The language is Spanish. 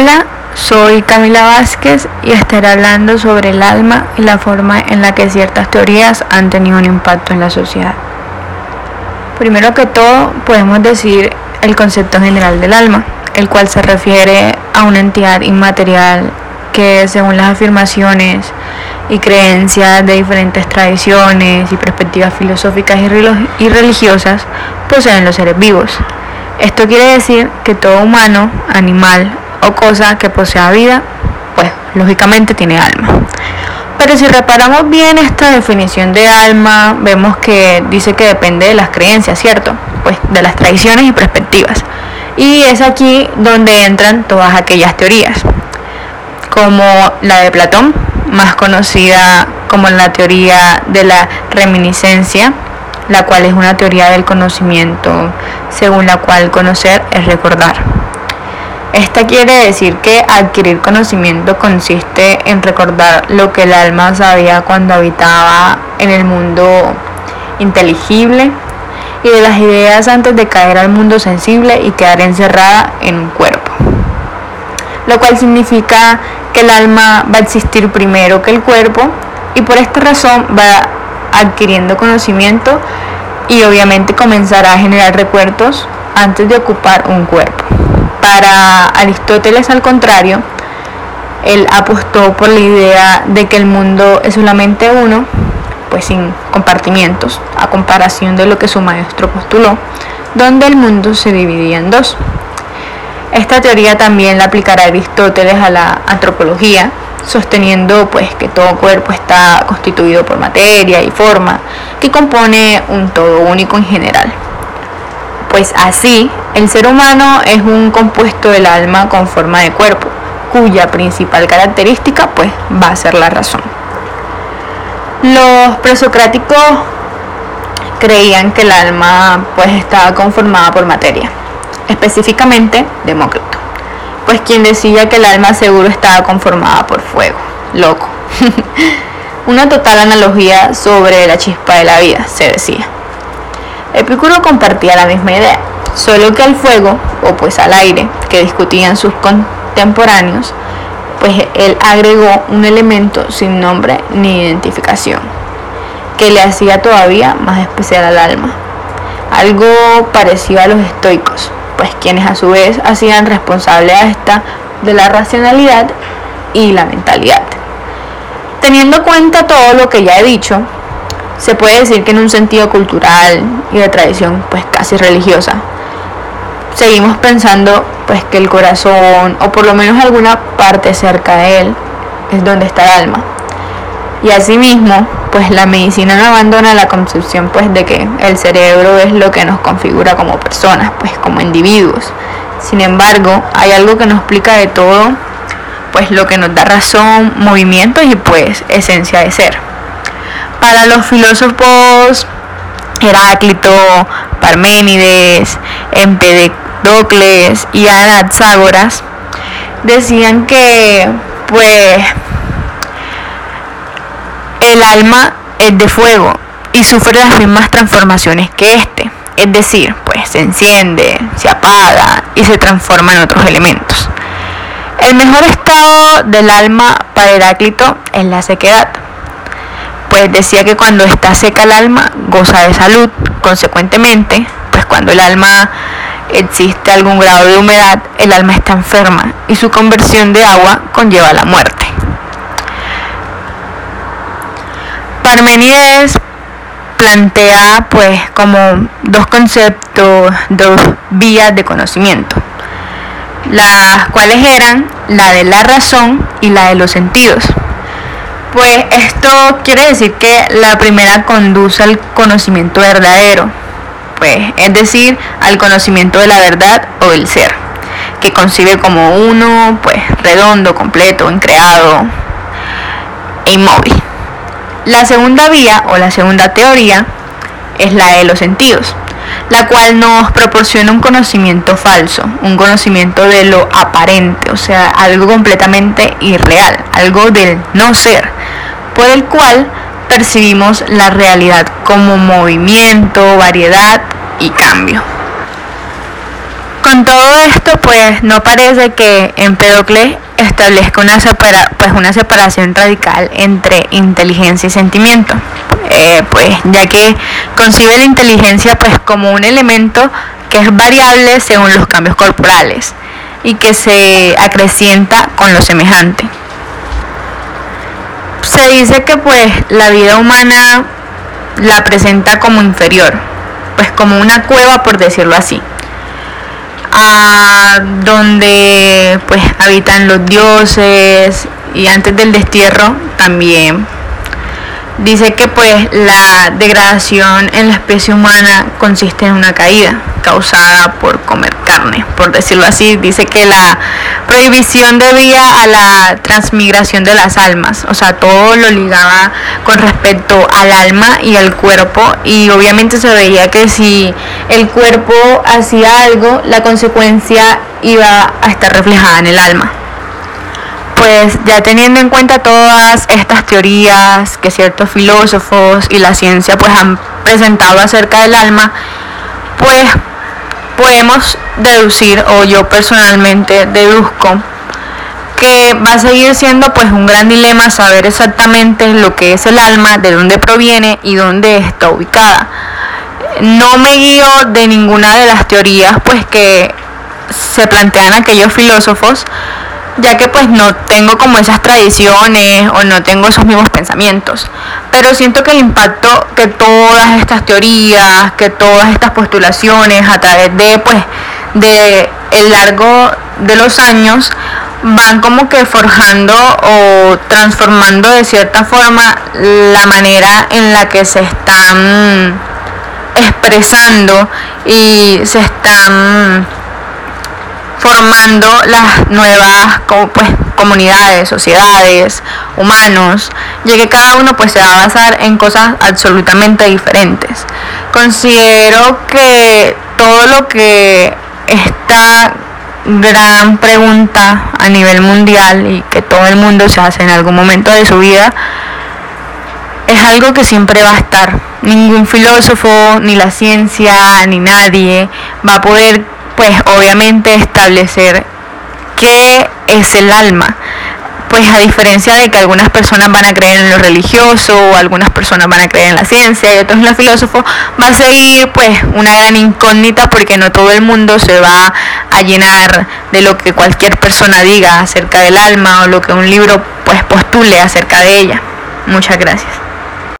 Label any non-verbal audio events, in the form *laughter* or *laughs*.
Hola, soy Camila Vázquez y estaré hablando sobre el alma y la forma en la que ciertas teorías han tenido un impacto en la sociedad. Primero que todo, podemos decir el concepto general del alma, el cual se refiere a una entidad inmaterial que según las afirmaciones y creencias de diferentes tradiciones y perspectivas filosóficas y religiosas poseen los seres vivos. Esto quiere decir que todo humano, animal o cosa que posea vida, pues lógicamente tiene alma. Pero si reparamos bien esta definición de alma, vemos que dice que depende de las creencias, ¿cierto? Pues de las tradiciones y perspectivas. Y es aquí donde entran todas aquellas teorías, como la de Platón, más conocida como la teoría de la reminiscencia, la cual es una teoría del conocimiento según la cual conocer es recordar. Esta quiere decir que adquirir conocimiento consiste en recordar lo que el alma sabía cuando habitaba en el mundo inteligible y de las ideas antes de caer al mundo sensible y quedar encerrada en un cuerpo. Lo cual significa que el alma va a existir primero que el cuerpo y por esta razón va adquiriendo conocimiento y obviamente comenzará a generar recuerdos antes de ocupar un cuerpo. Para Aristóteles, al contrario, él apostó por la idea de que el mundo es solamente uno, pues sin compartimientos, a comparación de lo que su maestro postuló, donde el mundo se dividía en dos. Esta teoría también la aplicará Aristóteles a la antropología, sosteniendo pues que todo cuerpo está constituido por materia y forma, que compone un todo único en general. Pues así, el ser humano es un compuesto del alma con forma de cuerpo, cuya principal característica pues va a ser la razón. Los presocráticos creían que el alma pues estaba conformada por materia, específicamente Demócrito, pues quien decía que el alma seguro estaba conformada por fuego, loco. *laughs* Una total analogía sobre la chispa de la vida, se decía. Epicuro compartía la misma idea, solo que al fuego, o pues al aire, que discutían sus contemporáneos, pues él agregó un elemento sin nombre ni identificación, que le hacía todavía más especial al alma. Algo parecido a los estoicos, pues quienes a su vez hacían responsable a esta de la racionalidad y la mentalidad. Teniendo cuenta todo lo que ya he dicho, se puede decir que en un sentido cultural y de tradición pues casi religiosa. Seguimos pensando pues que el corazón o por lo menos alguna parte cerca de él es donde está el alma. Y asimismo pues la medicina no abandona la concepción pues de que el cerebro es lo que nos configura como personas pues como individuos. Sin embargo hay algo que nos explica de todo pues lo que nos da razón movimiento y pues esencia de ser para los filósofos Heráclito, Parménides, Empedocles y Anaxágoras decían que pues el alma es de fuego y sufre las mismas transformaciones que este, es decir, pues se enciende, se apaga y se transforma en otros elementos. El mejor estado del alma para Heráclito es la sequedad pues decía que cuando está seca el alma goza de salud. Consecuentemente, pues cuando el alma existe algún grado de humedad, el alma está enferma y su conversión de agua conlleva la muerte. Parmenides plantea pues como dos conceptos, dos vías de conocimiento, las cuales eran la de la razón y la de los sentidos. Pues esto quiere decir que la primera conduce al conocimiento verdadero, pues es decir, al conocimiento de la verdad o del ser, que concibe como uno, pues redondo, completo, increado e inmóvil. La segunda vía o la segunda teoría es la de los sentidos, la cual nos proporciona un conocimiento falso, un conocimiento de lo aparente, o sea, algo completamente irreal, algo del no ser, por el cual percibimos la realidad como movimiento, variedad y cambio. con todo esto, pues no parece que Empédocles establezca una, pues, una separación radical entre inteligencia y sentimiento, eh, pues ya que concibe la inteligencia pues como un elemento que es variable según los cambios corporales y que se acrecienta con lo semejante. Se dice que pues la vida humana la presenta como inferior, pues como una cueva por decirlo así a donde pues habitan los dioses y antes del destierro también dice que pues la degradación en la especie humana consiste en una caída causada por comer carne, por decirlo así. Dice que la prohibición debía a la transmigración de las almas, o sea, todo lo ligaba con respecto al alma y al cuerpo y obviamente se veía que si el cuerpo hacía algo, la consecuencia iba a estar reflejada en el alma pues ya teniendo en cuenta todas estas teorías que ciertos filósofos y la ciencia pues han presentado acerca del alma, pues podemos deducir, o yo personalmente deduzco, que va a seguir siendo pues un gran dilema saber exactamente lo que es el alma, de dónde proviene y dónde está ubicada. No me guío de ninguna de las teorías pues que se plantean aquellos filósofos, ya que pues no tengo como esas tradiciones o no tengo esos mismos pensamientos. Pero siento que el impacto que todas estas teorías, que todas estas postulaciones a través de pues de el largo de los años van como que forjando o transformando de cierta forma la manera en la que se están expresando y se están formando las nuevas pues, comunidades, sociedades, humanos, ya que cada uno pues se va a basar en cosas absolutamente diferentes. Considero que todo lo que esta gran pregunta a nivel mundial y que todo el mundo se hace en algún momento de su vida, es algo que siempre va a estar. Ningún filósofo, ni la ciencia, ni nadie va a poder pues obviamente establecer qué es el alma. Pues a diferencia de que algunas personas van a creer en lo religioso o algunas personas van a creer en la ciencia y otros en lo filósofo, va a seguir pues una gran incógnita porque no todo el mundo se va a llenar de lo que cualquier persona diga acerca del alma o lo que un libro pues postule acerca de ella. Muchas gracias.